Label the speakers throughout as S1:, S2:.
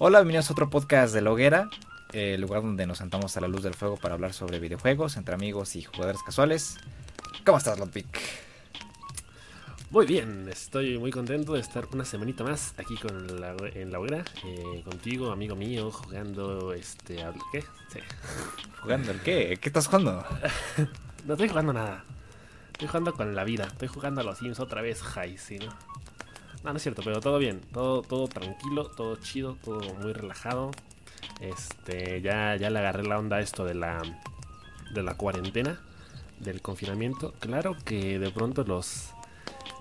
S1: Hola, bienvenidos a otro podcast de La Hoguera, el lugar donde nos sentamos a la luz del fuego para hablar sobre videojuegos entre amigos y jugadores casuales. ¿Cómo estás, Lotpic?
S2: Muy bien, estoy muy contento de estar una semanita más aquí con la, en la hoguera, eh, contigo, amigo mío, jugando este... ¿Qué? Sí.
S1: ¿Jugando el qué? ¿Qué estás jugando?
S2: no estoy jugando nada. Estoy jugando con la vida. Estoy jugando a los Sims otra vez, high, ¿sí, no? No, no es cierto, pero todo bien, todo, todo tranquilo, todo chido, todo muy relajado. Este, ya, ya le agarré la onda a esto de la, de la cuarentena, del confinamiento. Claro que de pronto los,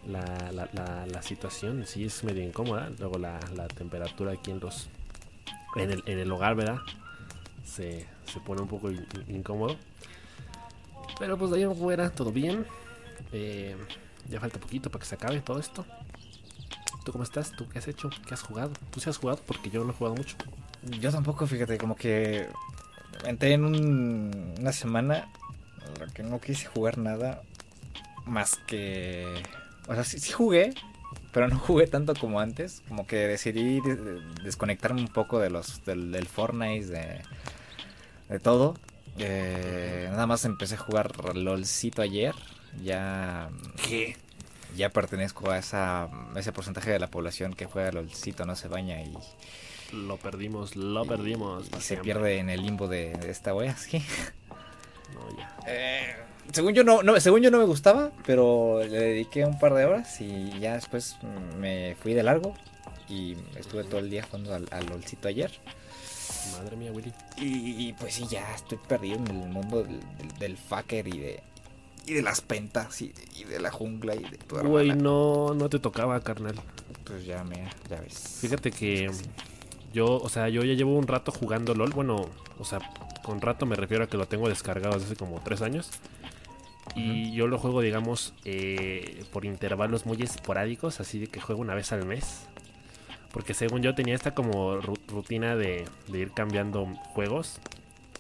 S2: la, la, la, situación sí es medio incómoda. Luego la, la, temperatura aquí en los, en el, en el hogar, ¿verdad? Se, se pone un poco incómodo. Pero pues de ahí afuera, todo bien. Eh, ya falta poquito para que se acabe todo esto. ¿Tú cómo estás? ¿Tú qué has hecho? ¿Qué has jugado? ¿Tú sí has jugado? Porque yo no he jugado mucho.
S1: Yo tampoco, fíjate, como que entré en una semana en la que no quise jugar nada más que... O sea, sí, jugué, pero no jugué tanto como antes. Como que decidí desconectarme un poco de los del, Fortnite, de, de todo. Eh, nada más empecé a jugar LOLcito ayer. Ya...
S2: ¿Qué?
S1: Ya pertenezco a esa, ese porcentaje de la población que juega LOLcito, no se baña y...
S2: Lo perdimos, lo perdimos.
S1: Y, se pierde en el limbo de, esta wea, sí. No, ya. Eh, según yo no, no, según yo no me gustaba, pero le dediqué un par de horas y ya después me fui de largo y estuve todo el día jugando al, LOLcito ayer.
S2: Madre mía, Willy.
S1: Y, pues sí, ya estoy perdido en el mundo del, del fucker y de y de las pentas y, de la jungla y de
S2: todo. Güey, no, no te tocaba, carnal.
S1: Pues ya, mira, ya ves.
S2: Fíjate que yo, o sea, yo ya llevo un rato jugando LOL. Bueno, o sea, con rato me refiero a que lo tengo descargado desde hace como tres años. Y yo lo juego, digamos, eh, por intervalos muy esporádicos, así de que juego una vez al mes. Porque según yo tenía esta como rutina de, de ir cambiando juegos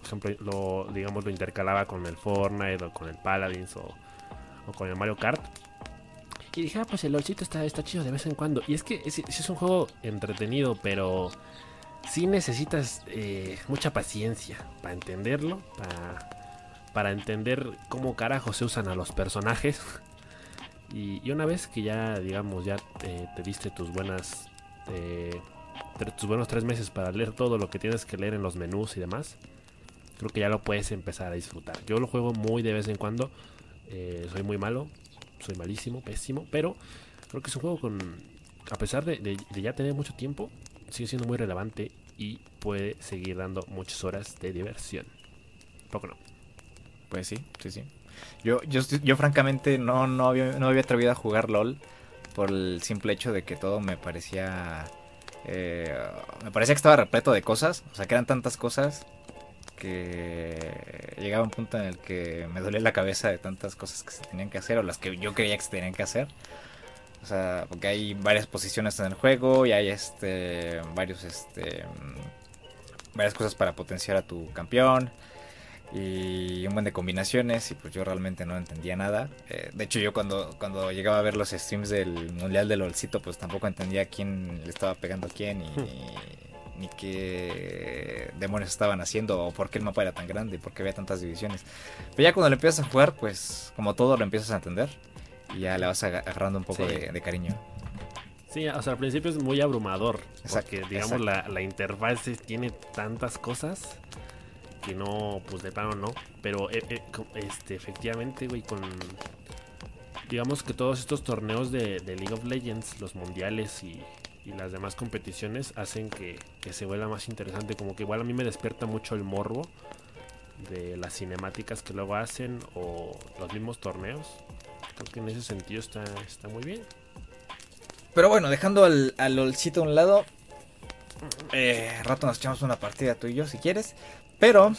S2: ejemplo, lo, digamos, lo intercalaba con el Fortnite o con el Paladins o, con el Mario Kart. Y dije, ah, pues el LOLcito está, está chido de vez en cuando. Y es que es, es un juego entretenido, pero sí necesitas eh, mucha paciencia para entenderlo, para, para entender cómo carajo se usan a los personajes. Y, una vez que ya, digamos, ya te diste tus buenas... Eh, tus buenos tres meses para leer todo lo que tienes que leer en los menús y demás, creo que ya lo puedes empezar a disfrutar. Yo lo juego muy de vez en cuando. Eh, soy muy malo, soy malísimo, pésimo, pero creo que es un juego con, a pesar de, ya tener mucho tiempo, sigue siendo muy relevante y puede seguir dando muchas horas de diversión. Poco no.
S1: Pues sí, sí, sí. Yo, yo, yo francamente no, no, había, no había atrevido a jugar LOL por el simple hecho de que todo me parecía... Eh, me parecía que estaba repleto de cosas, o sea que eran tantas cosas que llegaba un punto en el que me dolía la cabeza de tantas cosas que se tenían que hacer o las que yo creía que se tenían que hacer. O sea, porque hay varias posiciones en el juego y hay este varios este varias cosas para potenciar a tu campeón y un buen de combinaciones y pues yo realmente no entendía nada. Eh, de hecho yo cuando, cuando llegaba a ver los streams del Mundial del LOLcito pues tampoco entendía quién le estaba pegando a quién y, ni qué demonios estaban haciendo o por qué el mapa era tan grande por qué había tantas divisiones. Pero ya cuando le empiezas a jugar, pues como todo lo empiezas a entender y ya le vas agarrando un poco de, cariño.
S2: Sí, o sea, al principio es muy abrumador. Porque, digamos, la, la, interfaz tiene tantas cosas que no, pues de plano no. Pero, eh, eh, este, efectivamente, güey, con. Digamos que todos estos torneos de League of Legends, los mundiales y, y las demás competiciones hacen que, se vuelva más interesante. Como que igual a mí me despierta mucho el morbo de las cinemáticas que luego hacen o los mismos torneos. Creo que en ese sentido está, está muy bien.
S1: Pero bueno, dejando al, al LOLcito a un lado, eh, rato nos echamos una partida tú y yo si quieres. Pero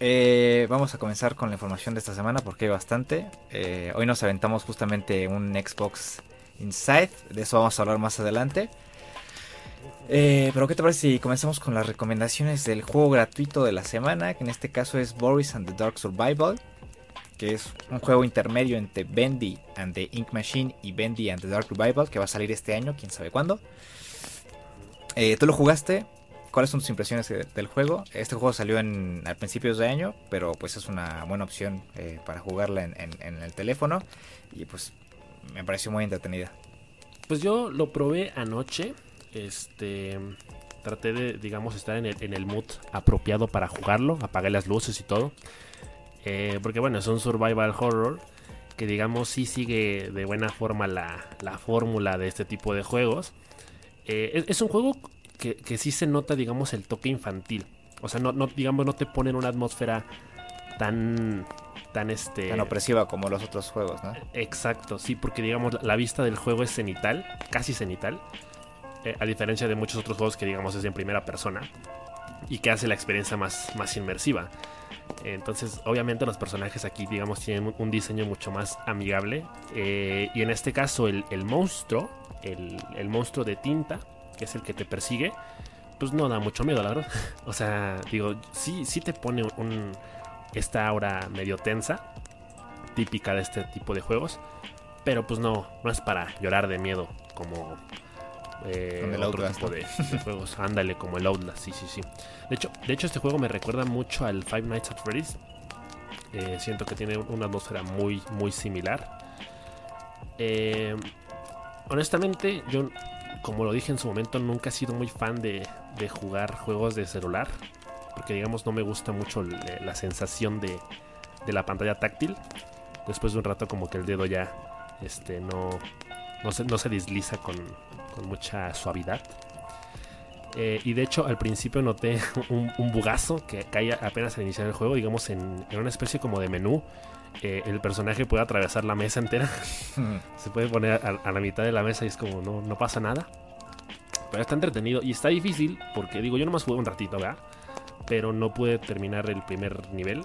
S1: eh, vamos a comenzar con la información de esta semana porque hay bastante. Eh, hoy nos aventamos justamente un Xbox Inside. De eso vamos a hablar más adelante. Eh, pero ¿qué te parece si comenzamos con las recomendaciones del juego gratuito de la semana? Que en este caso es Boris and the Dark Survival. Que es un juego intermedio entre Bendy and the Ink Machine y Bendy and the Dark Survival. Que va a salir este año, quién sabe cuándo. Eh, ¿Tú lo jugaste? ¿cuáles son tus impresiones del juego? Este juego salió en, a principios de año, pero pues es una buena opción eh, para jugarla en, el teléfono y pues me pareció muy entretenida.
S2: Pues yo lo probé anoche, este, traté de, digamos, estar en el, en el mood apropiado para jugarlo, apagué las luces y todo, eh, porque bueno, es un survival horror que digamos sí sigue de buena forma la, la fórmula de este tipo de juegos. Eh, es, un juego que, que, sí se nota, digamos, el toque infantil. O sea, no, no, digamos, no te pone en una atmósfera tan tan este
S1: tan opresiva como los otros juegos, ¿no?
S2: Exacto, sí, porque digamos la vista del juego es cenital, casi cenital, eh, a diferencia de muchos otros juegos que digamos es en primera persona y que hace la experiencia más, más inmersiva. Entonces, obviamente los personajes aquí, digamos, tienen un diseño mucho más amigable. Eh, y en este caso, el, monstruo, el, monstruo de tinta, que es el que te persigue, pues no da mucho miedo, la verdad. o sea, digo, sí, sí te pone un, esta aura medio tensa, típica de este tipo de juegos. Pero pues no, no es para llorar de miedo como eh, el otro tipo de, juegos. Ándale, como el Outlast, sí, sí, sí. De hecho, de hecho, este juego me recuerda mucho al Five Nights at Freddy's. Eh, siento que tiene una atmósfera muy, muy similar. Eh, honestamente, yo, como lo dije en su momento, nunca he sido muy fan de, de jugar juegos de celular. Porque, digamos, no me gusta mucho la sensación de, de la pantalla táctil. Después de un rato, como que el dedo ya este, no, no, se, no se desliza con, con mucha suavidad. Eh, y de hecho, al principio noté un, bugazo que caía apenas al iniciar el juego, digamos, en, una especie como de menú. Eh, el personaje puede atravesar la mesa entera. Se puede poner a, la mitad de la mesa y es como no, no pasa nada. Pero está entretenido y está difícil porque, digo, yo nomás jugué un ratito, ¿verdad? Pero no pude terminar el primer nivel.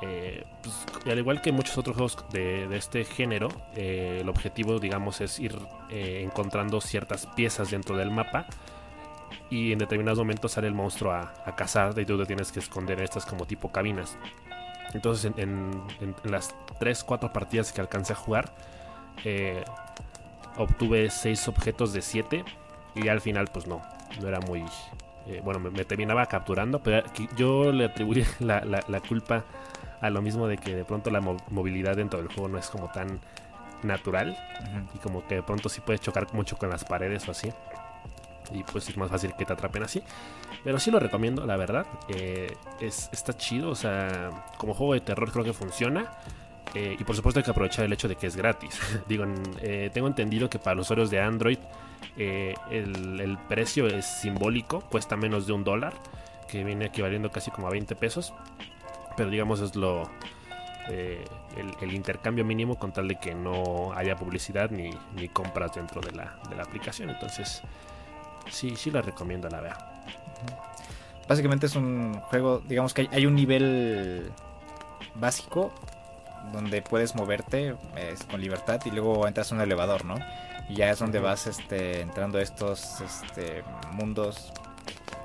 S2: Eh, pues, al igual que muchos otros juegos de, este género, eh, el objetivo, digamos, es ir eh, encontrando ciertas piezas dentro del mapa y en determinados momentos sale el monstruo a, cazar y tú te tienes que esconder en estas como tipo cabinas. Entonces, en, las 3-4 partidas que alcancé a jugar, obtuve 6 objetos de 7 y al final, pues no, no era muy. Bueno, me, terminaba capturando, pero yo le atribuí la, la culpa a lo mismo de que de pronto la movilidad dentro del juego no es como tan natural y como que de pronto sí puedes chocar mucho con las paredes o así. Y pues es más fácil que te atrapen así. Pero sí lo recomiendo la verdad. Eh, es, está chido o sea como juego de terror creo que funciona. Eh, y por supuesto hay que aprovechar el hecho de que es gratis. Digo eh, tengo entendido que para los usuarios de Android el, el precio es simbólico cuesta menos de un dólar que viene equivaliendo casi como a 20 pesos pero digamos es lo eh, el, intercambio mínimo con tal de que no haya publicidad ni, compras dentro de la, de la, aplicación. Entonces, sí, sí la recomiendo, la verdad.
S1: Básicamente es un juego, digamos que hay, un nivel básico donde puedes moverte con libertad y luego entras a un elevador, ¿no? Y ya es donde vas este, entrando a estos este, mundos,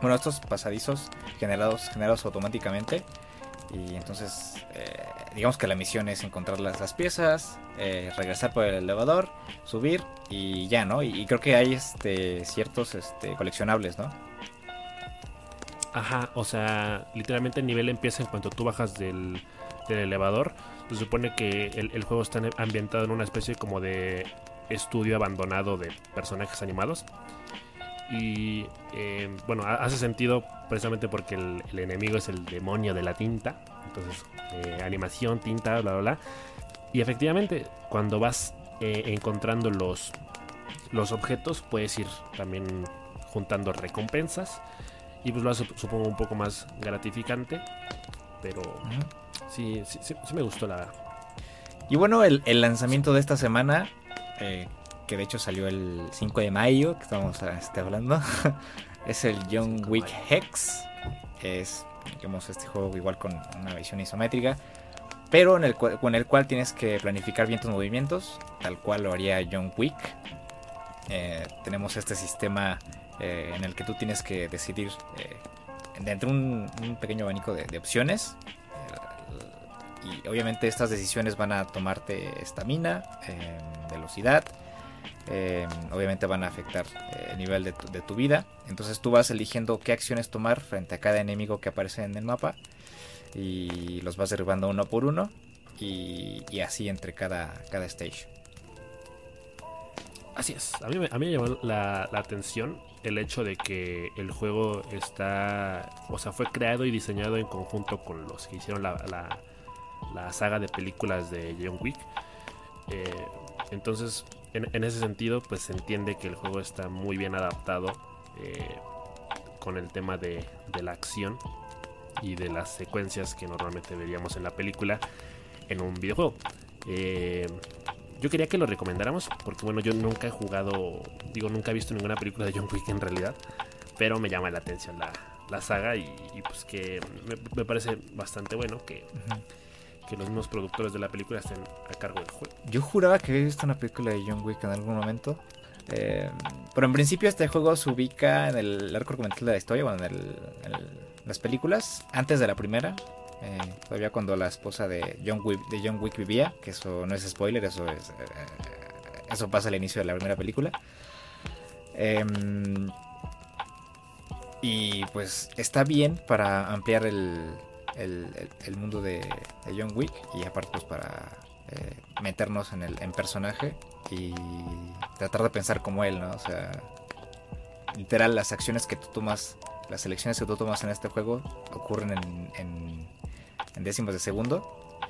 S1: bueno, estos pasadizos generados, generados automáticamente y entonces, eh, digamos que la misión es encontrar las, piezas, eh, regresar por el elevador, subir y ya, ¿no? Y, creo que hay este, ciertos este, coleccionables, ¿no?
S2: Ajá, o sea, literalmente el nivel empieza en cuanto tú bajas del, elevador. Se supone que el, juego está ambientado en una especie como de estudio abandonado de personajes animados. Y eh, bueno, hace sentido precisamente porque el, enemigo es el demonio de la tinta. Entonces, eh, animación, tinta, bla, bla, bla. Y efectivamente, cuando vas eh, encontrando los, los objetos, puedes ir también juntando recompensas. Y pues lo hace, supongo, un poco más gratificante. Pero sí, sí, sí, me gustó la
S1: Y bueno, el, el lanzamiento de esta semana que de hecho salió el 5 de mayo, que estamos este, hablando, es el John Wick Hex. Es, digamos, este juego igual con una visión isométrica, pero en el, con el cual tienes que planificar bien tus movimientos, tal cual lo haría John Wick. Eh, tenemos este sistema eh, en el que tú tienes que decidir eh, dentro de un, pequeño abanico de, de opciones. Y obviamente estas decisiones van a tomarte estamina, velocidad, eh, obviamente van a afectar eh, el nivel de tu, vida. Entonces tú vas eligiendo qué acciones tomar frente a cada enemigo que aparece en el mapa y los vas derribando uno por uno y, así entre cada, cada stage.
S2: Así es, a mí, a mí me llamó la, atención el hecho de que el juego está, o sea, fue creado y diseñado en conjunto con los que hicieron la, saga de películas de John Wick. Eh, entonces, en, ese sentido, pues se entiende que el juego está muy bien adaptado eh, con el tema de, la acción y de las secuencias que normalmente veríamos en la película en un videojuego. Eh, yo quería que lo recomendáramos porque bueno, yo nunca he jugado, digo, nunca he visto ninguna película de John Wick en realidad, pero me llama la atención la, saga y, pues que me, parece bastante bueno que que los mismos productores de la película estén a cargo del juego.
S1: Yo juraba que había visto una película de John Wick en algún momento. Eh, pero en principio este juego se ubica en el arco argumental de la historia, bueno, en, las películas, antes de la primera. Eh, todavía cuando la esposa de John, Wick, de John Wick vivía, que eso no es spoiler, eso es eh, eso pasa al inicio de la primera película. Em, y pues está bien para ampliar el, el, mundo de, John Wick y aparte pues para eh, meternos en el en personaje y tratar de pensar como él, ¿no? O sea, literal las acciones que tú tomas, las elecciones que tú tomas en este juego ocurren en, en, décimos de segundo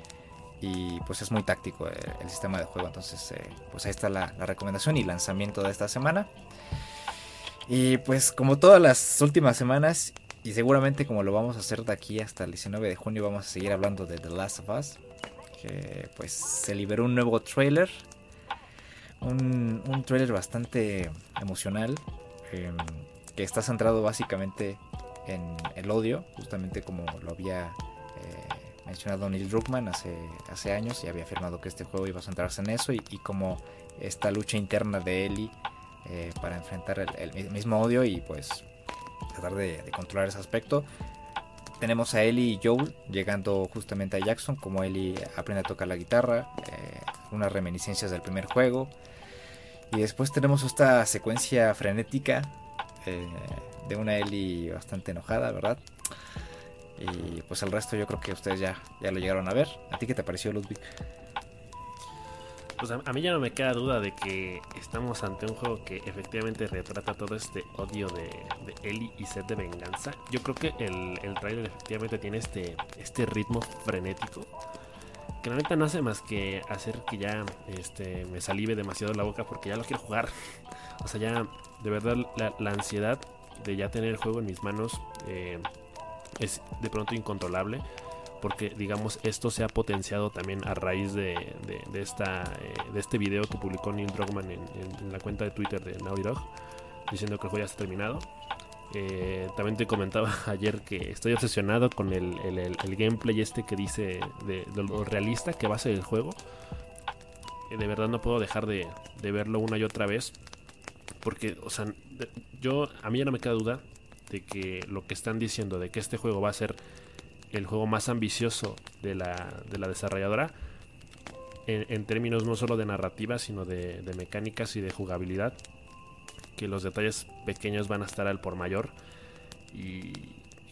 S1: y pues es muy táctico eh, el, sistema de juego, entonces eh, pues ahí está la recomendación y lanzamiento de esta semana. Y pues como todas las últimas semanas y seguramente como lo vamos a hacer de aquí hasta el 19 de junio vamos a seguir hablando de The Last of Us. Que pues se liberó un nuevo trailer. Un, un trailer bastante emocional. Em, que está centrado básicamente en el odio. Justamente como lo había eh, mencionado Neil Druckmann hace, hace años. Y había afirmado que este juego iba a centrarse en eso. Y, como esta lucha interna de Ellie eh, para enfrentar el mismo odio. Y pues tratar de, controlar ese aspecto. Tenemos a Ellie y Joel llegando justamente a Jackson, como Ellie aprende a tocar la guitarra, eh, unas reminiscencias del primer juego. Y después tenemos esta secuencia frenética eh, de una Ellie bastante enojada, ¿verdad? Y pues el resto yo creo que ustedes ya, ya lo llegaron a ver. ¿A ti qué te pareció, Ludwig?
S2: Pues a, mí ya no me queda duda de que estamos ante un juego que efectivamente retrata todo este odio de, de Ellie y sed de venganza. Yo creo que el, el trailer efectivamente tiene este, este ritmo frenético. Que la neta no hace más que hacer que ya este, me salive demasiado la boca porque ya lo quiero jugar. O sea, ya de verdad la, ansiedad de ya tener el juego en mis manos eh, es de pronto incontrolable porque digamos esto se ha potenciado también a raíz de, esta, eh, de este video que publicó Neil Druckmann en, la cuenta de Twitter de Naughty Dog, diciendo que el juego ya está terminado. Eh, también te comentaba ayer que estoy obsesionado con el, gameplay este que dice de, lo realista que va a ser el juego. Eh, de verdad no puedo dejar de, de, verlo una y otra vez. Porque, o sea, yo, a mí ya no me queda duda de que lo que están diciendo, de que este juego va a ser el juego más ambicioso de la, de la desarrolladora. En, términos no solo de narrativa, sino de, mecánicas y de jugabilidad. Que los detalles pequeños van a estar al por mayor. Y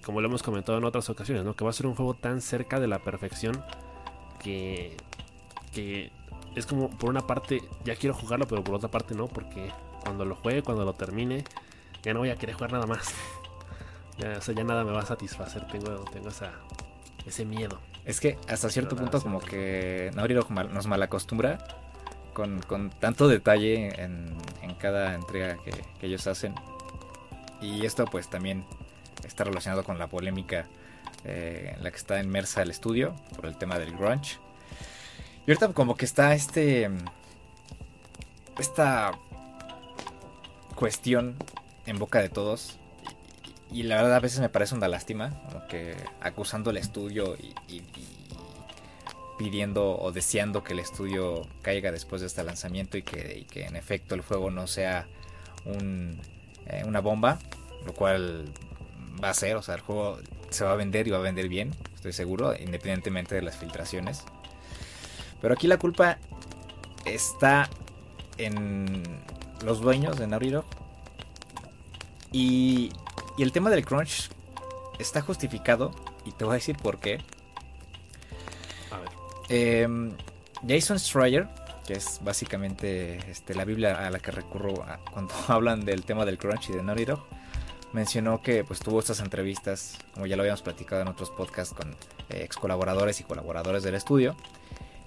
S2: como lo hemos comentado en otras ocasiones, ¿no? que va a ser un juego tan cerca de la perfección que, que es como por una parte ya quiero jugarlo, pero por otra parte no, porque cuando lo juegue, cuando lo termine, ya no voy a querer jugar nada más. Ya, o ya nada me va a satisfacer. Tengo, tengo esa, ese miedo.
S1: Es que hasta cierto punto como que Naughty nos malacostumbra con, con tanto detalle en, en cada entrega que, ellos hacen. Y esto pues también está relacionado con la polémica eh, en la que está inmersa el estudio por el tema del grunge. Y ahorita como que está este... Esta cuestión en boca de todos y la verdad a veces me parece una lástima, como que acusando al estudio y, pidiendo o deseando que el estudio caiga después de este lanzamiento y que, en efecto el juego no sea un, eh, una bomba, lo cual va a ser, o sea, el juego se va a vender y va a vender bien, estoy seguro, independientemente de las filtraciones. Pero aquí la culpa está en los dueños de Naughty Y, y el tema del crunch está justificado y te voy a decir por qué. A ver. Em, Jason Schreier, que es básicamente este, la Biblia a la que recurro cuando hablan del tema del crunch y de Naughty Dog, mencionó que pues tuvo estas entrevistas, como ya lo habíamos platicado en otros podcasts con eh, ex colaboradores y colaboradores del estudio.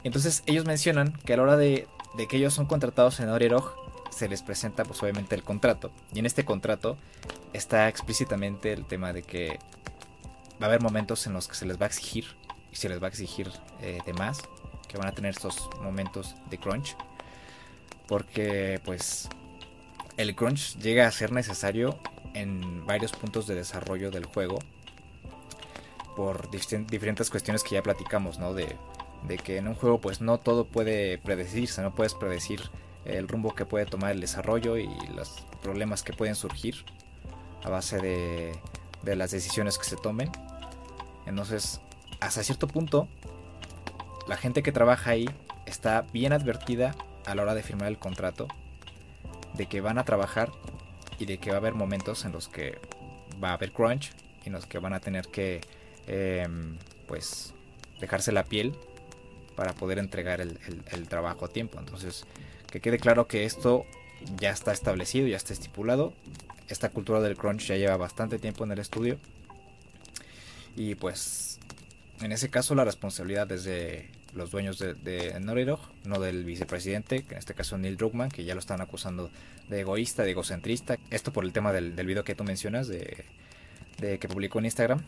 S1: Entonces ellos mencionan que a la hora de, que ellos son contratados en Naughty Dog, se les presenta pues obviamente el contrato. Y en este contrato está explícitamente el tema de que va a haber momentos en los que se les va a exigir y se les va a exigir eh, de más, que van a tener estos momentos de crunch, porque pues el crunch llega a ser necesario en varios puntos de desarrollo del juego por diferentes cuestiones que ya platicamos, ¿no? De, de que en un juego pues no todo puede predecirse, no puedes predecir el rumbo que puede tomar el desarrollo y los problemas que pueden surgir a base de, de las decisiones que se tomen. Entonces, hasta cierto punto, la gente que trabaja ahí está bien advertida a la hora de firmar el contrato de que van a trabajar y de que va a haber momentos en los que va a haber crunch y en los que van a tener que em, pues dejarse la piel para poder entregar el, el, trabajo a tiempo. Entonces, que quede claro que esto ya está establecido, ya está estipulado esta cultura del crunch ya lleva bastante tiempo en el estudio. Y pues en ese caso la responsabilidad es de los dueños de, de no del vicepresidente, que en este caso Neil Druckmann, que ya lo están acusando de egoísta, de egocentrista. Esto por el tema del, del video que tú mencionas, de, que publicó en Instagram.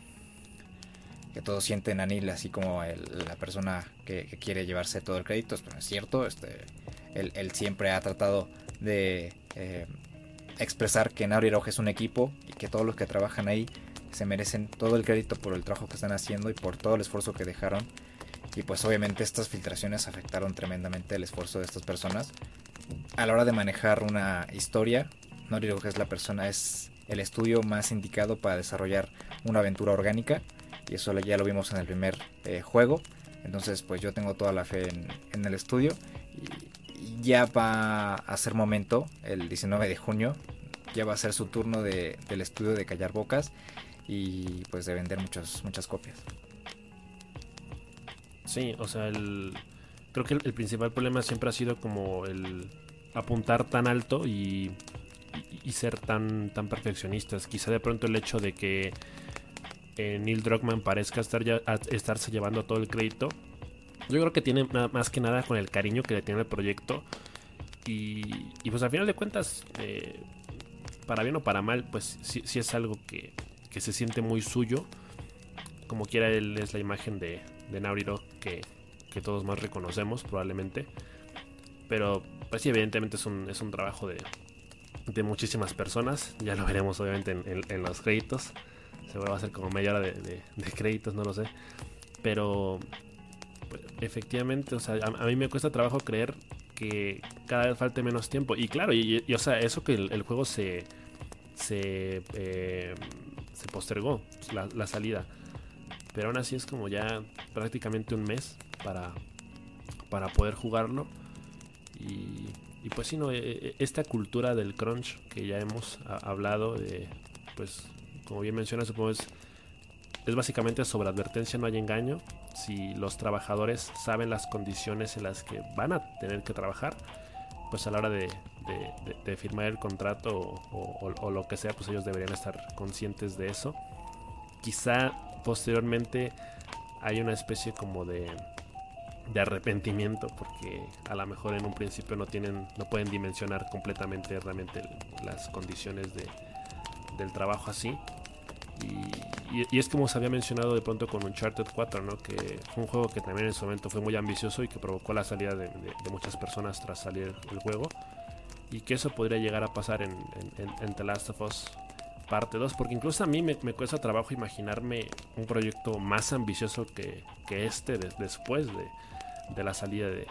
S1: Que todos sienten a Neil así como la persona que, quiere llevarse todo el crédito. Esto no es cierto. Este, él, siempre ha tratado de eh, expresar que Naughty Dog es un equipo y que todos los que trabajan ahí se merecen todo el crédito por el trabajo que están haciendo y por todo el esfuerzo que dejaron. Y pues obviamente estas filtraciones afectaron tremendamente el esfuerzo de estas personas. A la hora de manejar una historia, Naughty Dog es la persona, es el estudio más indicado para desarrollar una aventura orgánica. Y eso ya lo vimos en el primer eh, juego. Entonces pues yo tengo toda la fe en, el estudio. Ya va a ser momento, el 19 de junio, ya va a ser su turno de, del estudio de callar bocas y pues de vender muchas, muchas copias.
S2: Sí, o sea, el, creo que el, principal problema siempre ha sido como el apuntar tan alto y, y, ser tan, tan perfeccionistas. Quizá de pronto el hecho de que eh, Neil Druckmann parezca estar ya, estarse llevando todo el crédito yo creo que tiene más que nada con el cariño que le tiene el proyecto. Y, pues al final de cuentas, eh, para bien o para mal, pues sí, es algo que, se siente muy suyo. Como quiera, él es la imagen de, de Nauriro que, que todos más reconocemos, probablemente. Pero pues sí, evidentemente es un, es un trabajo de, de muchísimas personas. Ya lo veremos obviamente en, los créditos. Seguro va a ser como media hora de, créditos, no lo sé. Pero efectivamente, o sea, a, mí me cuesta trabajo creer que cada vez falte menos tiempo. Y claro, y, o sea, eso que el, juego se, se, eh, se postergó, la, salida. Pero aún así es como ya prácticamente un mes para, para poder jugarlo. Y, y pues sí, no, e, e, esta cultura del crunch que ya hemos hablado, de, pues como bien menciona, supongo es, es básicamente sobre advertencia, no hay engaño si los trabajadores saben las condiciones en las que van a tener que trabajar, pues a la hora de, firmar el contrato o, lo que sea, pues ellos deberían estar conscientes de eso. Quizá posteriormente hay una especie como de, de arrepentimiento porque a lo mejor en un principio no tienen no pueden dimensionar completamente realmente las condiciones de, del trabajo así y, es como se había mencionado de pronto con Uncharted 4, ¿no? Que fue un juego que también en su momento fue muy ambicioso y que provocó la salida de, muchas personas tras salir el juego. Y que eso podría llegar a pasar en, The Last of Us parte 2, porque incluso a mí me, cuesta trabajo imaginarme un proyecto más ambicioso que, este después de, la salida de,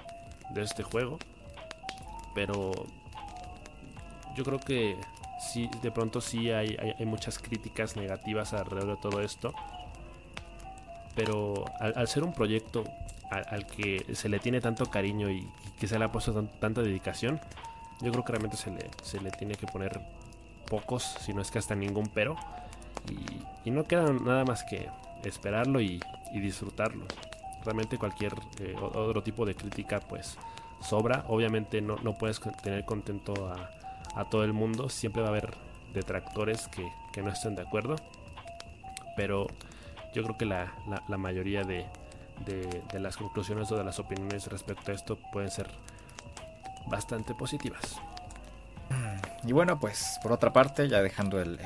S2: este juego. Pero yo creo que sí, de pronto sí hay, muchas críticas negativas alrededor de todo esto. Pero al, ser un proyecto al, que se le tiene tanto cariño y, que se le ha puesto tanta dedicación, Yo creo que realmente se le, se le tiene que poner pocos, si no es que hasta ningún pero. Y, no queda nada más que esperarlo y, disfrutarlo. Realmente cualquier eh, otro tipo de crítica pues sobra. Obviamente no, no puedes tener contento a, a, todo el mundo. Siempre va a haber detractores que, que, no estén de acuerdo. Pero yo creo que la, la, mayoría de, de, de las conclusiones o de las opiniones respecto a esto pueden ser bastante positivas.
S1: Y bueno, pues por otra parte, ya dejando el,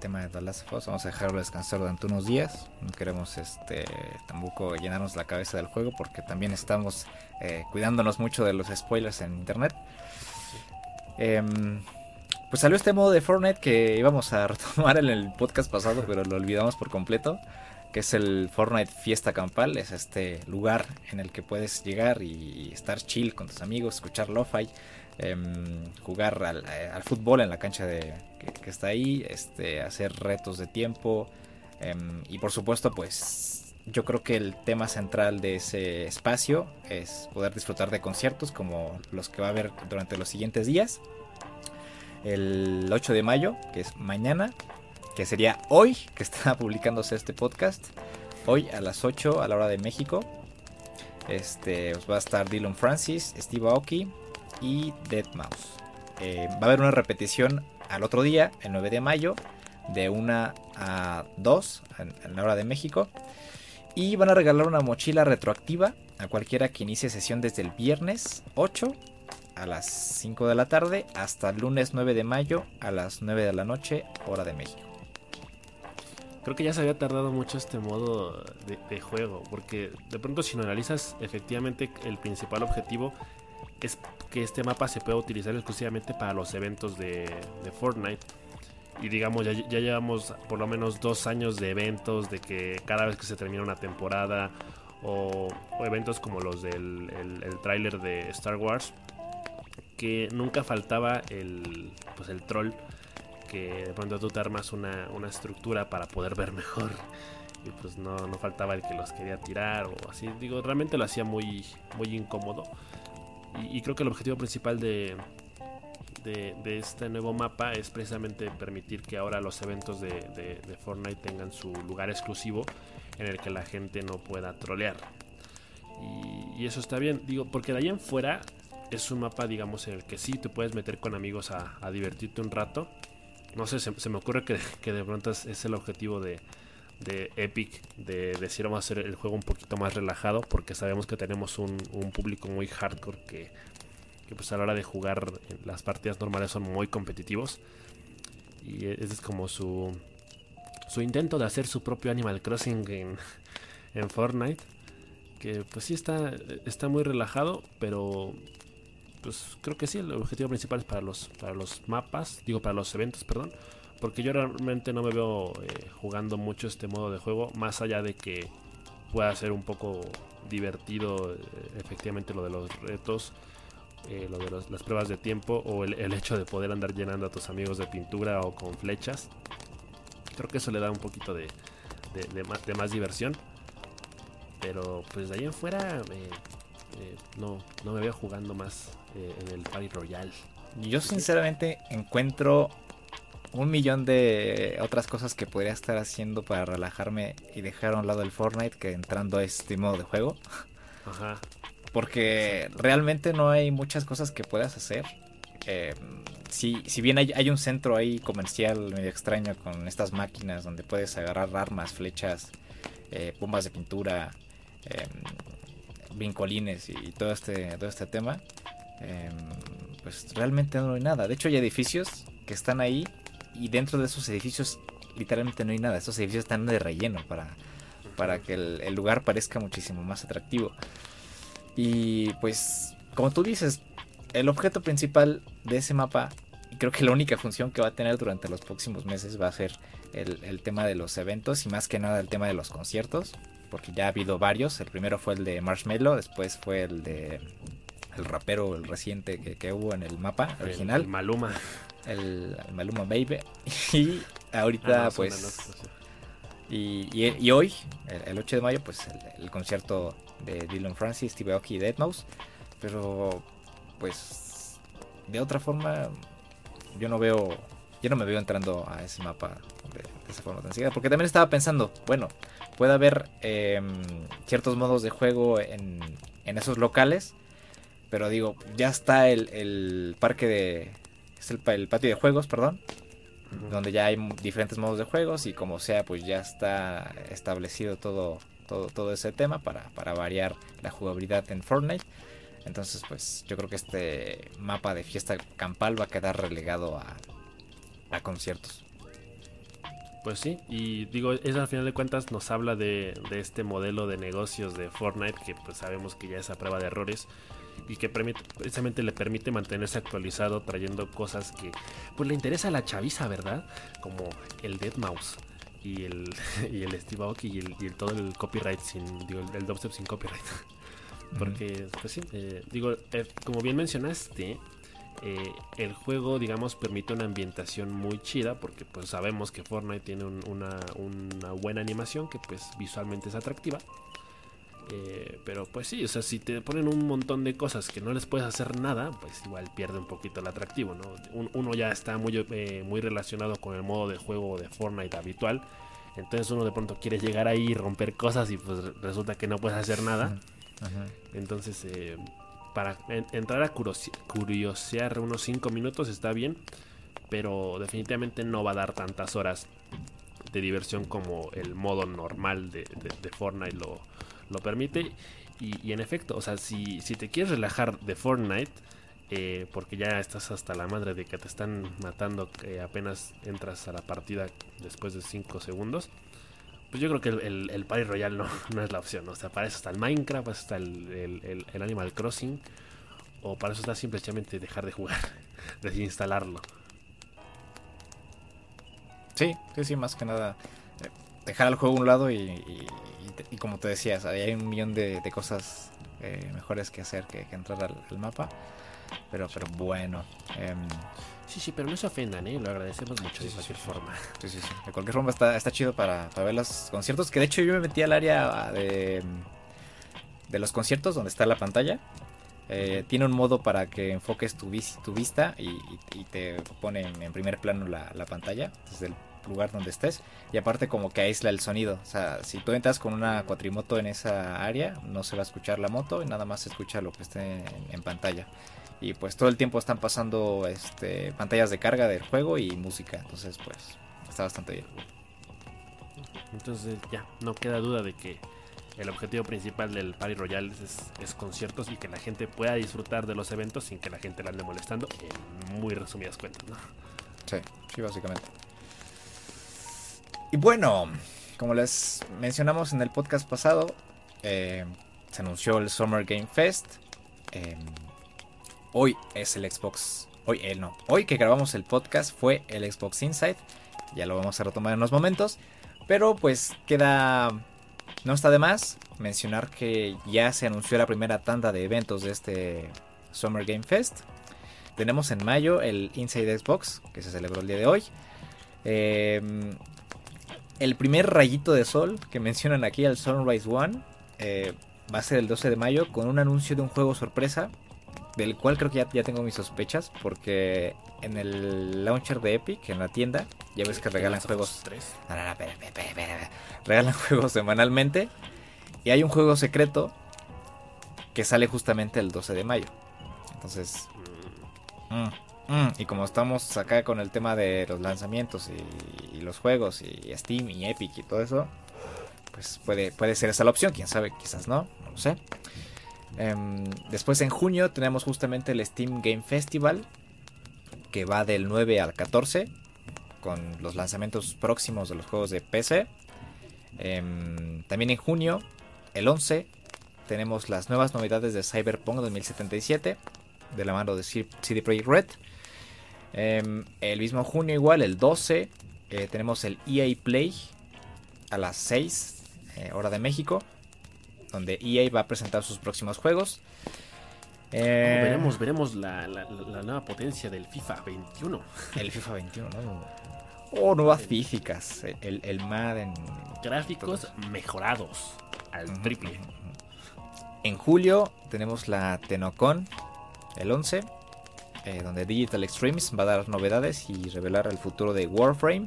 S1: tema de The Last of Us, vamos a dejarlo descansar durante unos días. No queremos este tampoco llenarnos la cabeza del juego porque también estamos eh, cuidándonos mucho de los spoilers en internet. Em, pues salió este modo de Fortnite que íbamos a retomar en el podcast pasado, pero lo olvidamos por completo. Que es el Fortnite Fiesta Campal. Es este lugar en el que puedes llegar y estar chill con tus amigos, escuchar lo-fi Em, jugar eh, al, fútbol en la cancha de, que, está ahí, este, hacer retos de tiempo em, y por supuesto pues yo creo que el tema central de ese espacio es poder disfrutar de conciertos como los que va a haber durante los siguientes días. El 8 de mayo, que es mañana, que sería hoy que está publicándose este podcast, hoy a las 8 a la hora de México. Este, pues, va a estar Dylan Francis, Steve Aoki, y Dead Mouse. Eh, va a haber una repetición al otro día, el 9 de mayo, de 1 a 2 en, la hora de México. Y van a regalar una mochila retroactiva a cualquiera que inicie sesión desde el viernes 8 a las 5 de la tarde hasta el lunes 9 de mayo a las 9 de la noche, hora de México.
S2: Creo que ya se había tardado mucho este modo de, juego, porque de pronto si no analizas, efectivamente el principal objetivo es que este mapa se pueda utilizar exclusivamente para los eventos de, Fortnite. Y digamos, ya, llevamos por lo menos dos años de eventos, de que cada vez que se termina una temporada, o, eventos como los del el, tráiler de Star Wars, que nunca faltaba el, pues el troll, que de pronto tú te armas una, una estructura para poder ver mejor. Y pues no, no faltaba el que los quería tirar o así. Digo, realmente lo hacía muy, muy incómodo. Y, creo que el objetivo principal de, de, este nuevo mapa es precisamente permitir que ahora los eventos de, Fortnite tengan su lugar exclusivo en el que la gente no pueda trolear. Y, eso está bien, digo, porque de ahí en fuera es un mapa, digamos, en el que sí te puedes meter con amigos a, divertirte un rato. No sé, se, me ocurre que, que, de pronto es el objetivo de, de Epic de decir vamos a hacer el juego un poquito más relajado porque sabemos que tenemos un, público muy hardcore que, pues a la hora de jugar las partidas normales son muy competitivos y ese es como su su intento de hacer su propio Animal Crossing en, en Fortnite que pues sí está está muy relajado pero pues creo que sí el objetivo principal es para los para los mapas digo para los eventos perdón porque yo realmente no me veo eh, jugando mucho este modo de juego, más allá de que pueda ser un poco divertido eh, efectivamente lo de los retos, eh, lo de las pruebas de tiempo o el, hecho de poder andar llenando a tus amigos de pintura o con flechas. Creo que eso le da un poquito de, más, de más, diversión. Pero pues de ahí en fuera no, no me veo jugando más en el Party Royale.
S1: Yo sinceramente encuentro un millón de otras cosas que podría estar haciendo para relajarme y dejar a un lado el Fortnite que entrando a este modo de juego. Ajá. Porque realmente no hay muchas cosas que puedas hacer. Eh, si, si, bien hay, un centro ahí comercial medio extraño con estas máquinas donde puedes agarrar armas, flechas, eh, bombas de pintura, eh, vincolines y, todo este, todo este tema, em, pues realmente no hay nada. De hecho hay edificios que están ahí y dentro de esos edificios literalmente no hay nada. Estos edificios están de relleno para, para que el, lugar parezca muchísimo más atractivo. Y pues, como tú dices, el objeto principal de ese mapa, y creo que la única función que va a tener durante los próximos meses va a ser el, tema de los eventos y más que nada el tema de los conciertos. Porque ya ha habido varios. El primero fue el de Marshmello, después fue el de el rapero, el reciente que, hubo en el mapa original.
S2: Maluma
S1: el, Maluma Baby. Y ahorita, ah, pues. Y, hoy, el, 8 de mayo, pues el, concierto de Dylan Francis, Steve Aoki y Deadmau5. Pero, pues. de otra forma, yo no veo, yo no me veo entrando a ese mapa de, esa forma tan seguida. Porque también estaba pensando, bueno, puede haber em, ciertos modos de juego en, en esos locales. Pero digo, ya está el, el parque de... Es el, el patio de juegos, perdón donde ya hay diferentes modos de juegos y como sea pues ya está establecido todo todo, todo ese tema para, para variar la jugabilidad en Fortnite. Entonces pues yo creo que este mapa de fiesta campal va a quedar relegado a, a conciertos.
S2: Pues sí, y digo, eso al final de cuentas nos habla de, de, este modelo de negocios de Fortnite que pues sabemos que ya es a prueba de errores y que precisamente le permite mantenerse actualizado trayendo cosas que pues le interesa a la chaviza, ¿verdad? Como el Dead Mouse y el, y el Steve Aoki y, el, y todo el copyright sin, digo, el, dubstep sin copyright. Porque, pues sí, eh, digo, eh, como bien mencionaste, eh, el juego, digamos, permite una ambientación muy chida porque pues sabemos que Fortnite tiene una, una, buena animación que pues visualmente es atractiva. Eh, pero pues sí, o sea, si te ponen un montón de cosas que no les puedes hacer nada, pues igual pierde un poquito el atractivo, ¿no? uno ya está muy, eh, muy relacionado con el modo de juego de Fortnite habitual. Entonces uno de pronto quiere llegar ahí y romper cosas y pues resulta que no puedes hacer nada. Entonces, eh, para entrar a curiosear unos 5 minutos está bien, pero definitivamente no va a dar tantas horas de diversión como el modo normal de, de Fortnite lo, lo permite. Y, en efecto, o sea, si, si te quieres relajar de Fortnite, eh, porque ya estás hasta la madre de que te están matando que apenas entras a la partida después de 5 segundos, pues yo creo que el, el, Party Royale no, no, es la opción. O sea, para eso está el Minecraft, para eso está el, el Animal Crossing, o para eso está simplemente dejar de jugar, desinstalarlo.
S1: Sí, sí, sí, más que nada. Eh, dejar el juego a un lado y como te decías, hay un millón de, cosas eh, mejores que hacer que, entrar al, mapa. Pero, pero bueno. Em,
S2: sí, sí, pero no se ofendan, ¿eh? Lo agradecemos mucho de cualquier forma.
S1: Sí, sí, sí. De cualquier forma está, está chido para, ver los conciertos. Que de hecho yo me metí al área de, de los conciertos donde está la pantalla. Eh, tiene un modo para que enfoques tu, tu vista y, te pone en primer plano la, la pantalla desde el lugar donde estés. Y aparte como que aísla el sonido. O sea, si tú entras con una cuatrimoto en esa área, no se va a escuchar la moto y nada más se escucha lo que esté en, pantalla. Y pues todo el tiempo están pasando este, pantallas de carga del juego y música. Entonces pues está bastante bien.
S2: Entonces ya, no queda duda de que el objetivo principal del Party Royale es, conciertos y que la gente pueda disfrutar de los eventos sin que la gente la ande molestando, en muy resumidas cuentas, ¿no?
S1: Sí, sí, básicamente. Y bueno, como les mencionamos en el podcast pasado, eh, se anunció el Summer Game Fest. Em, hoy es el Xbox. Hoy, eh, no. Hoy que grabamos el podcast fue el Xbox Inside. Ya lo vamos a retomar en unos momentos. Pero pues queda. No está de más mencionar que ya se anunció la primera tanda de eventos de este Summer Game Fest. Tenemos en mayo el Inside Xbox, que se celebró el día de hoy. Eh, el primer rayito de sol que mencionan aquí, el Sunrise One, eh, va a ser el 12 de mayo con un anuncio de un juego sorpresa. Del cual creo que ya, tengo mis sospechas. Porque en el launcher de Epic, en la tienda, ya ves que regalan juegos. No, no, no, espera, espera, espera, regalan juegos semanalmente. Y hay un juego secreto que sale justamente el 12 de mayo. Entonces. Mm, Mm, y como estamos acá con el tema de los lanzamientos y, los juegos y Steam y Epic y todo eso, pues puede, puede ser esa la opción, quién sabe, quizás no, no lo sé. Em, después en junio tenemos justamente el Steam Game Festival, que va del 9 al 14, con los lanzamientos próximos de los juegos de PC. Em, también en junio, el 11, tenemos las nuevas novedades de Cyberpunk 2077, de la mano de CD Projekt Red. Em, el mismo junio igual, el 12, eh, tenemos el EA Play a las 6, eh, hora de México, donde EA va a presentar sus próximos juegos.
S2: Oh, eh, veremos veremos la, nueva potencia del FIFA 21.
S1: El FIFA 21, ¿no? Oh, nuevas físicas. El, el Madden.
S2: Gráficos mejorados al triple.
S1: En julio tenemos la Tenocon, el 11. Eh, donde Digital Extremes va a dar novedades y revelar el futuro de Warframe.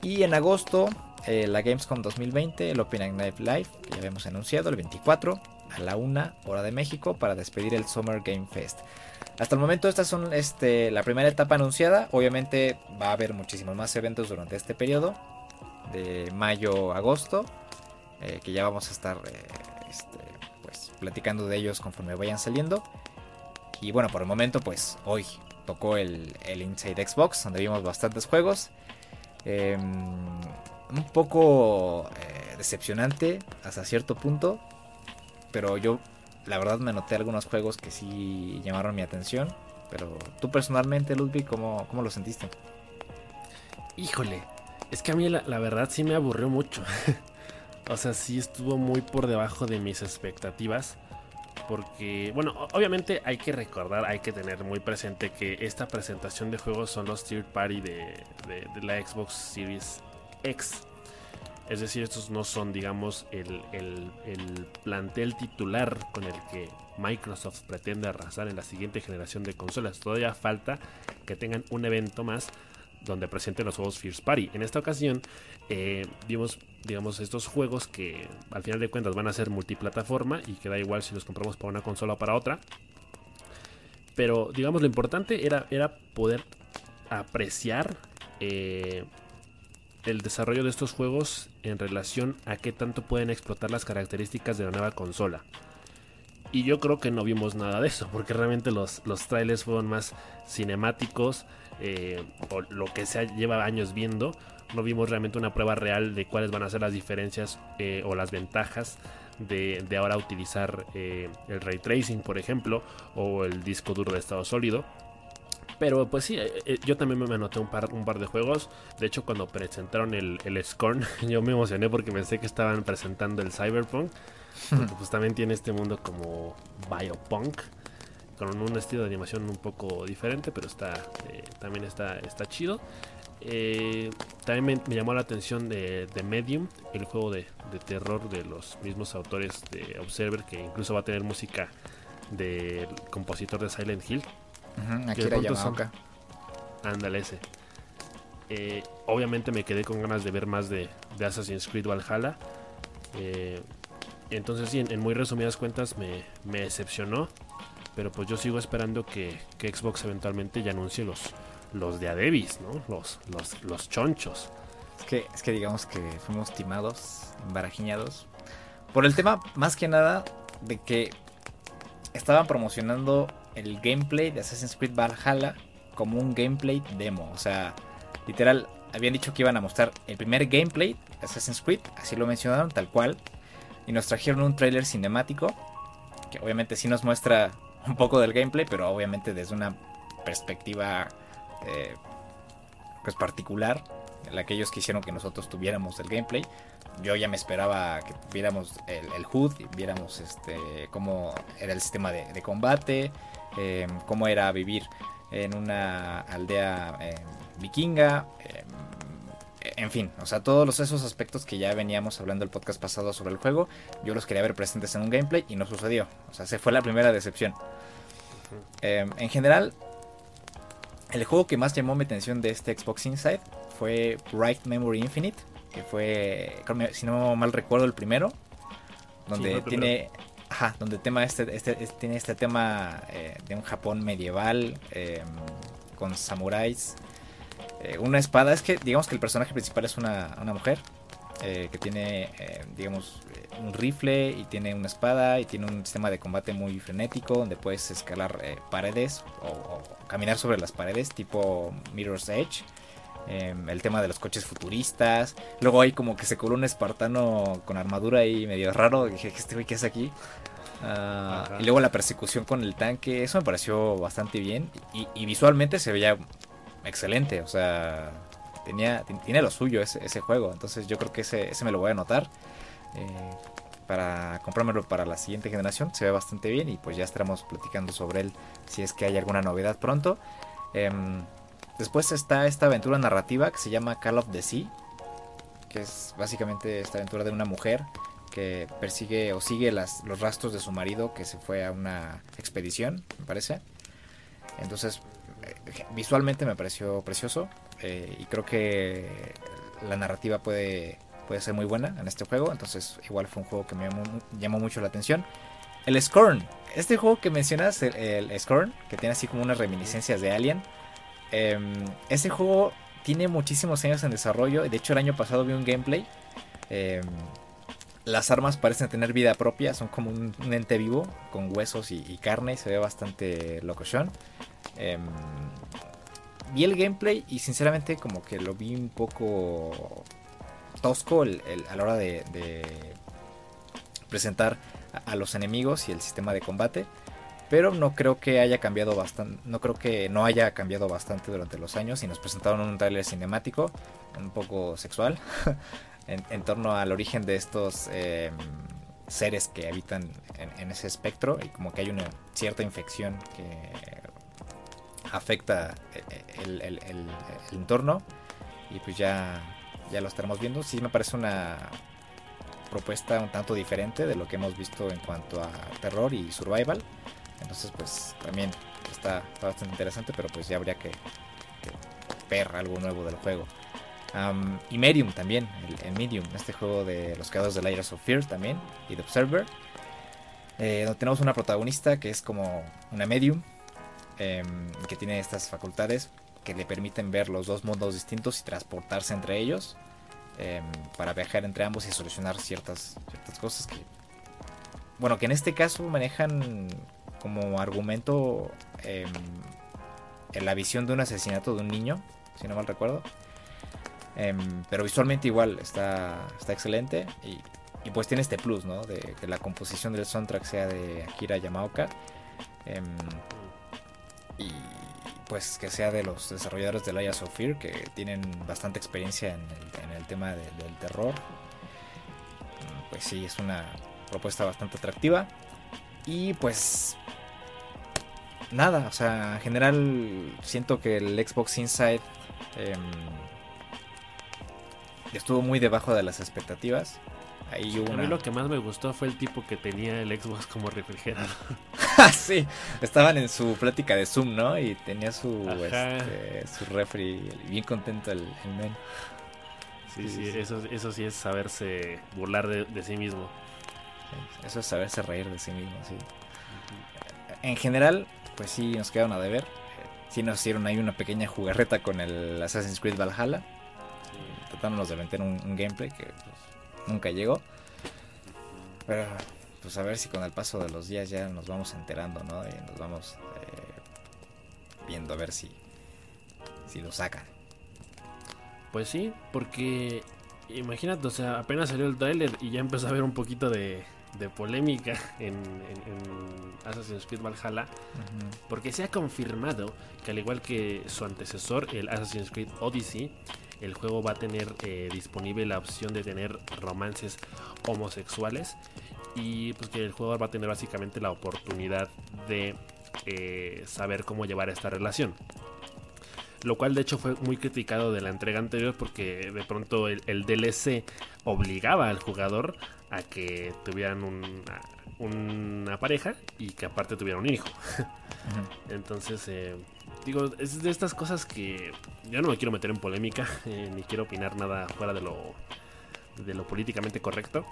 S1: Y en agosto, eh, la Gamescom 2020, el Open Night Live, que ya habíamos anunciado, el 24 a la 1 hora de México para despedir el Summer Game Fest. Hasta el momento estas son este, la primera etapa anunciada. Obviamente va a haber muchísimos más eventos durante este periodo de mayo agosto, eh, que ya vamos a estar este, pues, platicando de ellos conforme vayan saliendo. Y bueno, por el momento, pues hoy tocó el, Inside Xbox, donde vimos bastantes juegos. Em, un poco eh, decepcionante hasta cierto punto. Pero yo, la verdad, me noté algunos juegos que sí llamaron mi atención. Pero tú personalmente, Ludwig, ¿cómo, cómo lo sentiste?
S2: Híjole, es que a mí la verdad sí me aburrió mucho. o sea, sí estuvo muy por debajo de mis expectativas porque, bueno, obviamente hay que recordar, hay que tener muy presente que esta presentación de juegos son los third party de, la Xbox Series X. Es decir, estos no son, digamos, el, el, plantel titular con el que Microsoft pretende arrasar en la siguiente generación de consolas. Todavía falta que tengan un evento más donde presenten los juegos First Party. En esta ocasión eh, dimos, digamos, estos juegos que al final de cuentas van a ser multiplataforma y que da igual si los compramos para una consola o para otra. Pero digamos lo importante era, era poder apreciar eh, el desarrollo de estos juegos en relación a qué tanto pueden explotar las características de la nueva consola. Y yo creo que no vimos nada de eso, porque realmente los, los trailers fueron más cinemáticos, eh, o lo que se lleva años viendo, no vimos realmente una prueba real de cuáles van a ser las diferencias eh, o las ventajas de, ahora utilizar eh, el ray tracing, por ejemplo, o el disco duro de estado sólido. Pero pues sí, yo también me anoté un par, un par de juegos. De hecho, cuando presentaron el, el Scorn, yo me emocioné porque pensé que estaban presentando el Cyberpunk. Porque pues también tiene este mundo como Biopunk con un estilo de animación un poco diferente, pero está eh, también está, está chido. Eh, también me, llamó la atención de, Medium, el juego de, terror de los mismos autores de Observer, que incluso va a tener música del compositor de Silent Hill.
S1: aquí era Yamaoka.
S2: Ándale ese. Eh, obviamente me quedé con ganas de ver más de, Assassin's Creed Valhalla. entonces sí, en, muy resumidas cuentas me, me decepcionó. Pero pues yo sigo esperando que, Xbox eventualmente ya anuncie los, los de Adebis, ¿no? Los, los, los chonchos.
S1: Es que, es que digamos que fuimos timados, embarajiñados. Por el tema, más que nada, de que estaban promocionando el gameplay de Assassin's Creed Valhalla como un gameplay demo. O sea, literal, habían dicho que iban a mostrar el primer gameplay de Assassin's Creed, así lo mencionaron, tal cual. Y nos trajeron un trailer cinemático, que obviamente sí nos muestra un poco del gameplay, pero obviamente desde una perspectiva eh, pues particular, la que ellos quisieron que nosotros tuviéramos el gameplay. Yo ya me esperaba que viéramos el, el HUD, viéramos este cómo era el sistema de, combate, em, cómo era vivir en una aldea em, vikinga, em, en fin, o sea, todos esos aspectos que ya veníamos hablando el podcast pasado sobre el juego, yo los quería ver presentes en un gameplay y no sucedió. O sea, se fue la primera decepción. Em, en general, el juego que más llamó mi atención de este Xbox Inside fue Bright Memory Infinite, que fue, si no mal recuerdo, el primero, donde tiene, ajá, donde tema este, este, tiene este tema eh, de un Japón medieval em, con samuráis eh, una espada. Es que digamos que el personaje principal es una, mujer eh, que tiene, eh, digamos, un rifle y tiene una espada y tiene un sistema de combate muy frenético donde puedes escalar paredes o, caminar sobre las paredes tipo Mirror's Edge. Em, el tema de los coches futuristas. Luego hay como que se coló un espartano con armadura ahí medio raro. Dije, ¿este güey qué es aquí? Ah, y luego la persecución con el tanque. Eso me pareció bastante bien. y visualmente se veía excelente. O sea, tenía, tiene lo suyo ese, juego. Entonces yo creo que ese, ese me lo voy a anotar. Eh, para comprármelo para la siguiente generación. Se ve bastante bien y pues ya estaremos platicando sobre él si es que hay alguna novedad pronto. Em, después está esta aventura narrativa que se llama Call of the Sea. Que es básicamente esta aventura de una mujer que persigue o sigue las, los rastros de su marido que se fue a una expedición, me parece. Entonces, visualmente me pareció precioso eh, y creo que la narrativa puede, puede ser muy buena en este juego. Entonces, igual fue un juego que me llamó, mucho la atención. El Scorn, este juego que mencionas, el, Scorn, que tiene así como unas reminiscencias de Alien. Eh, este juego tiene muchísimos años en desarrollo. De hecho, el año pasado vi un gameplay. Em, las armas parecen tener vida propia, son como un, ente vivo con huesos y, carne y se ve bastante locochón. Eh, vi el gameplay y sinceramente como que lo vi un poco tosco a la hora de, presentar a, los enemigos y el sistema de combate. Pero no creo que haya cambiado bastante. No creo que no haya cambiado bastante durante los años. Y nos presentaron un trailer cinemático. Un poco sexual. en, torno al origen de estos em, seres que habitan en, ese espectro. Y como que hay una cierta infección que afecta eh, eh, el, entorno. Y pues ya, ya lo estaremos viendo. Sí me parece una propuesta un tanto diferente de lo que hemos visto en cuanto a terror y survival. Entonces pues también está, bastante interesante, pero pues ya habría que, ver algo nuevo del juego. Y Medium también, el, Medium, este juego de los creadores de Layers of Fear también, y de Observer. Eh, donde tenemos una protagonista que es como una medium, em, que tiene estas facultades que le permiten ver los dos mundos distintos y transportarse entre ellos em, para viajar entre ambos y solucionar ciertas, ciertas cosas bueno, que en este caso manejan como argumento em, en la visión de un asesinato de un niño, si no mal recuerdo. Em, pero visualmente igual está, está excelente y, pues tiene este plus, ¿no? De que la composición del soundtrack sea de Akira Yamaoka. Em, y pues que sea de los desarrolladores de Layers of Fear, que tienen bastante experiencia en el, tema del terror. Pues sí, es una propuesta bastante atractiva. Y pues nada, o sea, en general siento que el Xbox Inside em, estuvo muy debajo de las expectativas.
S2: Ahí A mí lo que más me gustó fue el tipo que tenía el Xbox como refrigerador.
S1: Sí, estaban en su plática de Zoom, ¿no? Y tenía su, este, su refri, bien contento el, men.
S2: Sí, sí, Eso, eso sí es saberse burlar de sí mismo.
S1: Eso es saberse reír de sí mismo, sí. En general, pues sí nos quedaron a deber. Sí nos hicieron ahí una pequeña jugarreta con el Assassin's Creed Valhalla. Tratándonos de meter un, gameplay que pues, nunca llegó. Pero pues a ver si con el paso de los días ya nos vamos enterando, ¿no? Y nos vamos eh, viendo a ver si, si lo sacan.
S2: Pues sí, porque imagínate, o sea, apenas salió el trailer y ya empezó a ver un poquito de, de polémica en, Assassin's Creed Valhalla, porque se ha confirmado que al igual que su antecesor, el Assassin's Creed Odyssey, el juego va a tener eh, disponible la opción de tener romances homosexuales y pues que el jugador va a tener básicamente la oportunidad de eh, saber cómo llevar esta relación. Lo cual de hecho fue muy criticado de la entrega anterior porque de pronto el DLC obligaba al jugador a que tuvieran una pareja y que aparte tuvieran un hijo. Entonces, eh, digo, es de estas cosas que yo no me quiero meter en polémica, eh, ni quiero opinar nada fuera de lo, de lo políticamente correcto.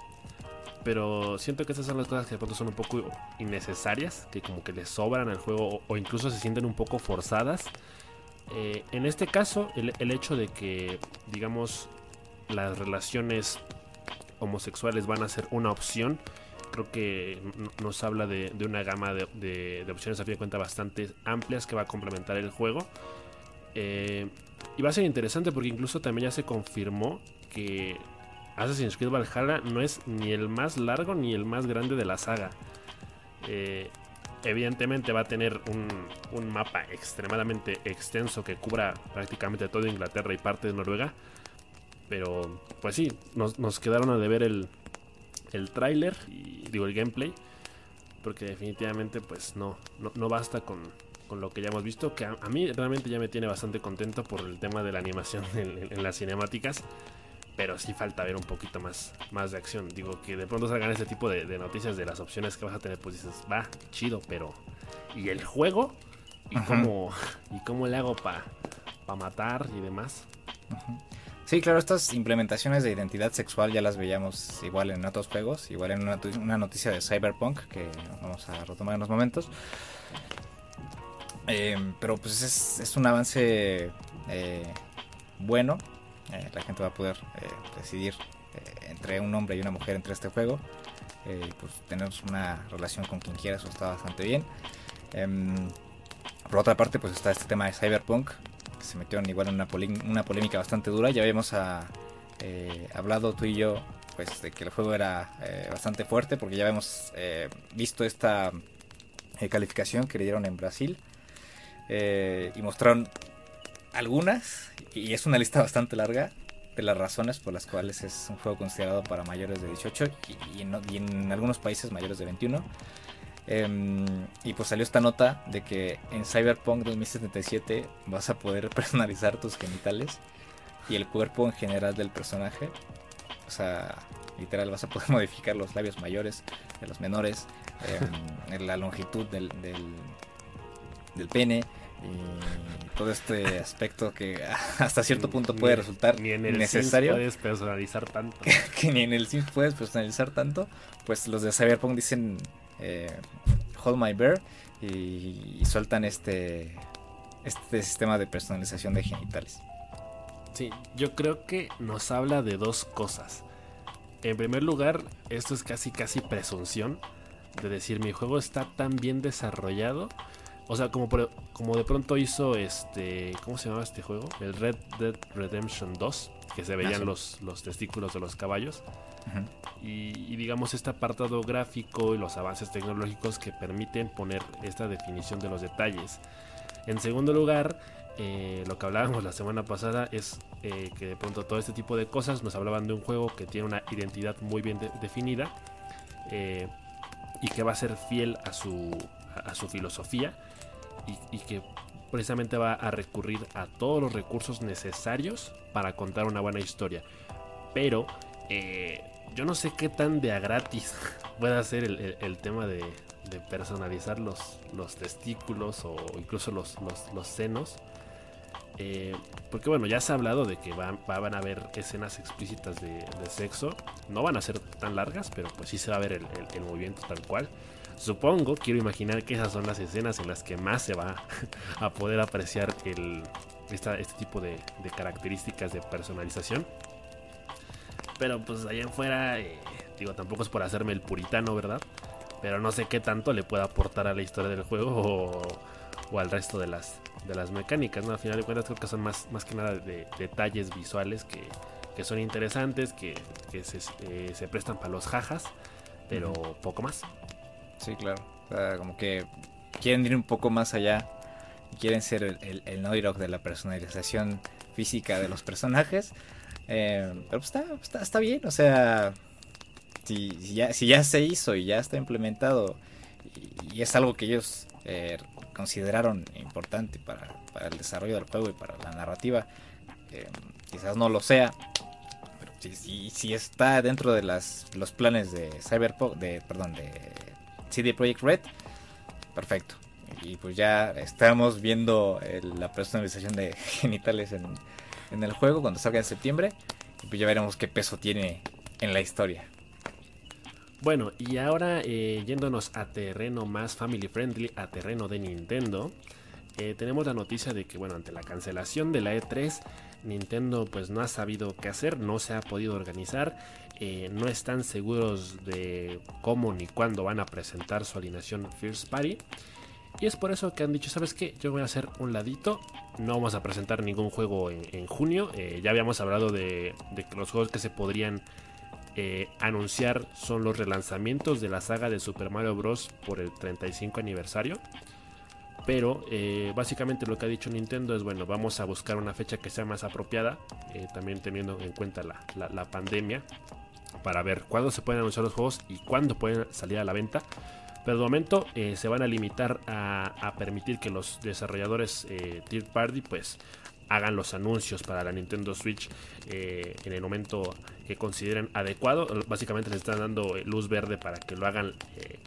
S2: Pero siento que esas son las cosas que de pronto son un poco innecesarias, que como que le sobran al juego o, incluso se sienten un poco forzadas. Eh, en este caso, el, el hecho de que, digamos, las relaciones homosexuales van a ser una opción. Creo que nos habla de, una gama de, opciones a fin de cuenta bastante amplias que va a complementar el juego. Eh, y va a ser interesante porque incluso también ya se confirmó que Assassin's Creed Valhalla no es ni el más largo ni el más grande de la saga. Eh, evidentemente va a tener un, un, mapa extremadamente extenso que cubra prácticamente toda Inglaterra y parte de Noruega. Pero, pues sí, nos, quedaron a deber el, el tráiler y digo el gameplay. Porque definitivamente pues no, no, basta con, lo que ya hemos visto. Que a, mí realmente ya me tiene bastante contento por el tema de la animación en, las cinemáticas. Pero sí falta ver un poquito más, más de acción. Digo que de pronto salgan ese tipo de, de noticias de las opciones que vas a tener. Pues dices, va, chido, pero... ¿Y el juego? y, cómo, y cómo le hago para pa matar y demás.
S1: Sí, claro, estas implementaciones de identidad sexual ya las veíamos igual en otros juegos, igual en una, noticia de Cyberpunk que vamos a retomar en unos momentos. Em, pero pues es, un avance eh, bueno. Eh, la gente va a poder eh, decidir entre un hombre y una mujer entre este juego. pues tener una relación con quien quiera, eso está bastante bien. Em, por otra parte, pues está este tema de Cyberpunk, se metieron igual en una, una polémica bastante dura. Ya habíamos ah, eh, hablado tú y yo pues de que el juego era eh, bastante fuerte porque ya habíamos eh, visto esta calificación que le dieron en Brasil y mostraron algunas y es una lista bastante larga de las razones por las cuales es un juego considerado para mayores de 18 y, y en algunos países mayores de 21 Em, y pues salió esta nota de que en Cyberpunk 2077 vas a poder personalizar tus genitales y el cuerpo en general del personaje. O sea, literal, vas a poder modificar los labios mayores de los menores, em, la longitud del, del, pene y todo este aspecto que hasta cierto punto puede resultar
S2: ni en el
S1: necesario.
S2: puedes personalizar tanto.
S1: que, ni en el Sims puedes personalizar tanto. Pues los de Cyberpunk dicen eh, Hold My Bear y, sueltan este, este sistema de personalización de genitales.
S2: Sí, yo creo que nos habla de dos cosas. En primer lugar, esto es casi casi presunción de decir mi juego está tan bien desarrollado. O sea, como, como de pronto hizo este. ¿Cómo se llamaba este juego? El Red Dead Redemption 2. Que se veían los, los testículos de los caballos. Y, digamos este apartado gráfico y los avances tecnológicos que permiten poner esta definición de los detalles. En segundo lugar, eh, lo que hablábamos la semana pasada es eh, que de pronto todo este tipo de cosas nos hablaban de un juego que tiene una identidad muy bien definida eh, y que va a ser fiel a su, a su filosofía y, y, que precisamente va a recurrir a todos los recursos necesarios para contar una buena historia. Pero yo no sé qué tan de a gratis puede ser el, tema de, personalizar los, los, testículos o incluso los, senos. Eh, porque bueno, ya se ha hablado de que van a haber escenas explícitas de, sexo. No van a ser tan largas, pero pues sí se va a ver el, movimiento tal cual. Supongo, quiero imaginar que esas son las escenas en las que más se va a poder apreciar el, este tipo de características de personalización. Pero pues allá afuera, eh, digo, tampoco es por hacerme el puritano, ¿verdad? Pero no sé qué tanto le pueda aportar a la historia del juego o, al resto de las, de las mecánicas, ¿no? Al final de cuentas creo que son más, más que nada de, detalles visuales que, son interesantes, que, eh, se, prestan para los jajas, pero poco más.
S1: Sí, claro. como que quieren ir un poco más allá. Quieren ser el, el, el de la personalización física de los personajes. Eh, pero pues está, está, bien, o sea, si, ya, si ya se hizo y ya está implementado y, es algo que ellos eh, consideraron importante para, el desarrollo del juego y para la narrativa, eh, quizás no lo sea, pero si, si, está dentro de las, los planes de Cyberpunk, de, perdón, de CD Projekt Red, perfecto. Y pues ya estamos viendo la personalización de genitales en en el juego cuando salga en septiembre. Y pues ya veremos qué peso tiene en la historia.
S2: Bueno, y ahora eh, yéndonos a terreno más family friendly, a terreno de Nintendo, eh, tenemos la noticia de que, bueno, ante la cancelación de la E3, Nintendo pues no ha sabido qué hacer, no se ha podido organizar, eh, no están seguros de cómo ni cuándo van a presentar su alineación First Party. Y es por eso que han dicho, ¿sabes qué? Yo voy a hacer un ladito. No vamos a presentar ningún juego en, junio. Eh, ya habíamos hablado de, que los juegos que se podrían eh, anunciar son los relanzamientos de la saga de Super Mario Bros. por el 35 aniversario. Pero básicamente lo que ha dicho Nintendo es, bueno, vamos a buscar una fecha que sea más apropiada, también teniendo en cuenta la pandemia, para ver cuándo se pueden anunciar los juegos y cuándo pueden salir a la venta. Pero de momento eh, se van a limitar a, permitir que los desarrolladores eh, third party pues hagan los anuncios para la Nintendo Switch eh, en el momento que consideren adecuado. Básicamente les están dando luz verde para que lo hagan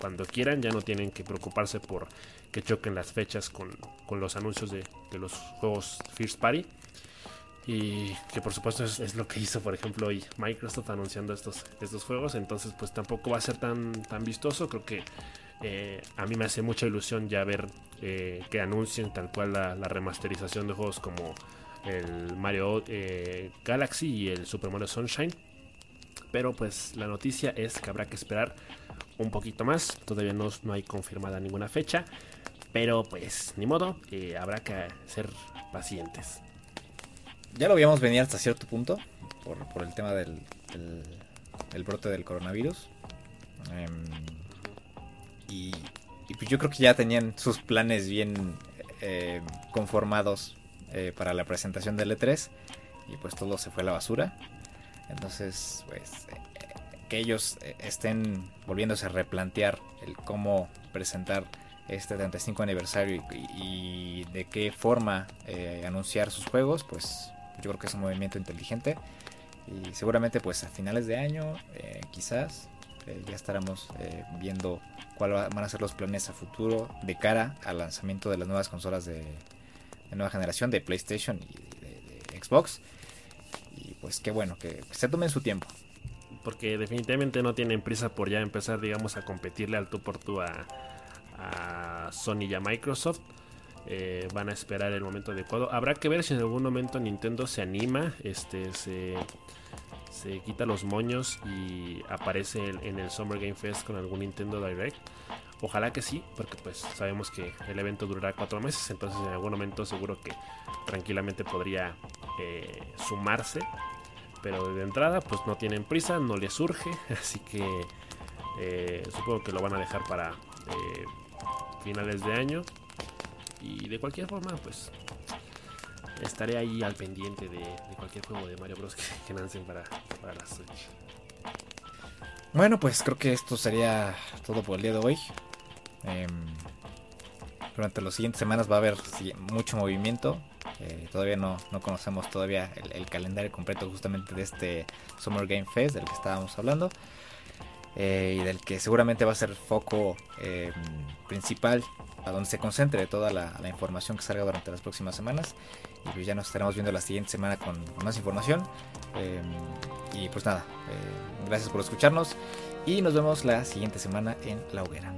S2: cuando quieran. Ya no tienen que preocuparse por que choquen las fechas con, los anuncios de, los juegos First Party. Y que por supuesto es, lo que hizo, por ejemplo, hoy Microsoft anunciando estos, estos juegos. Entonces, pues tampoco va a ser tan, tan vistoso. Creo que eh, a mí me hace mucha ilusión ya ver eh, que anuncien tal cual la, remasterización de juegos como el Mario eh, Galaxy y el Super Mario Sunshine. Pero pues la noticia es que habrá que esperar un poquito más. Todavía no, no hay confirmada ninguna fecha. Pero pues ni modo, habrá que ser pacientes.
S1: Ya lo habíamos venido hasta cierto punto por, el tema del, el brote del coronavirus. Em, y, pues yo creo que ya tenían sus planes bien eh, conformados eh, para la presentación del E3 y pues todo se fue a la basura. Entonces, pues eh, que ellos estén volviéndose a replantear el cómo presentar este 35 aniversario y, de qué forma anunciar sus juegos, pues yo creo que es un movimiento inteligente y seguramente pues a finales de año quizás ya estaremos viendo cuáles van a ser los planes a futuro de cara al lanzamiento de las nuevas consolas de, nueva generación de PlayStation y de, Xbox. Y pues qué bueno, que se tomen su tiempo.
S2: Porque definitivamente no tienen prisa por ya empezar, digamos, a competirle al tú por tú a, Sony y a Microsoft. Eh, van a esperar el momento adecuado. Habrá que ver si en algún momento Nintendo se anima, este, se, se quita los moños y aparece en el Summer Game Fest con algún Nintendo Direct. Ojalá que sí, porque pues sabemos que el evento durará cuatro meses, entonces en algún momento seguro que tranquilamente podría eh, sumarse. Pero de entrada pues no tienen prisa, no les surge, así que eh, supongo que lo van a dejar para finales de año. Y de cualquier forma pues estaré ahí al pendiente de, cualquier juego de Mario Bros. que, lancen para, la Switch.
S1: Bueno, pues creo que esto sería todo por el día de hoy. Em, durante las siguientes semanas va a haber mucho movimiento. Eh, todavía no, conocemos todavía el, calendario completo justamente de este Summer Game Fest del que estábamos hablando. Eh, y del que seguramente va a ser foco em, principal a donde se concentre toda la, información que salga durante las próximas semanas. Y pues ya nos estaremos viendo la siguiente semana con, más información. Em, y pues nada, eh, gracias por escucharnos y nos vemos la siguiente semana en La Hoguera.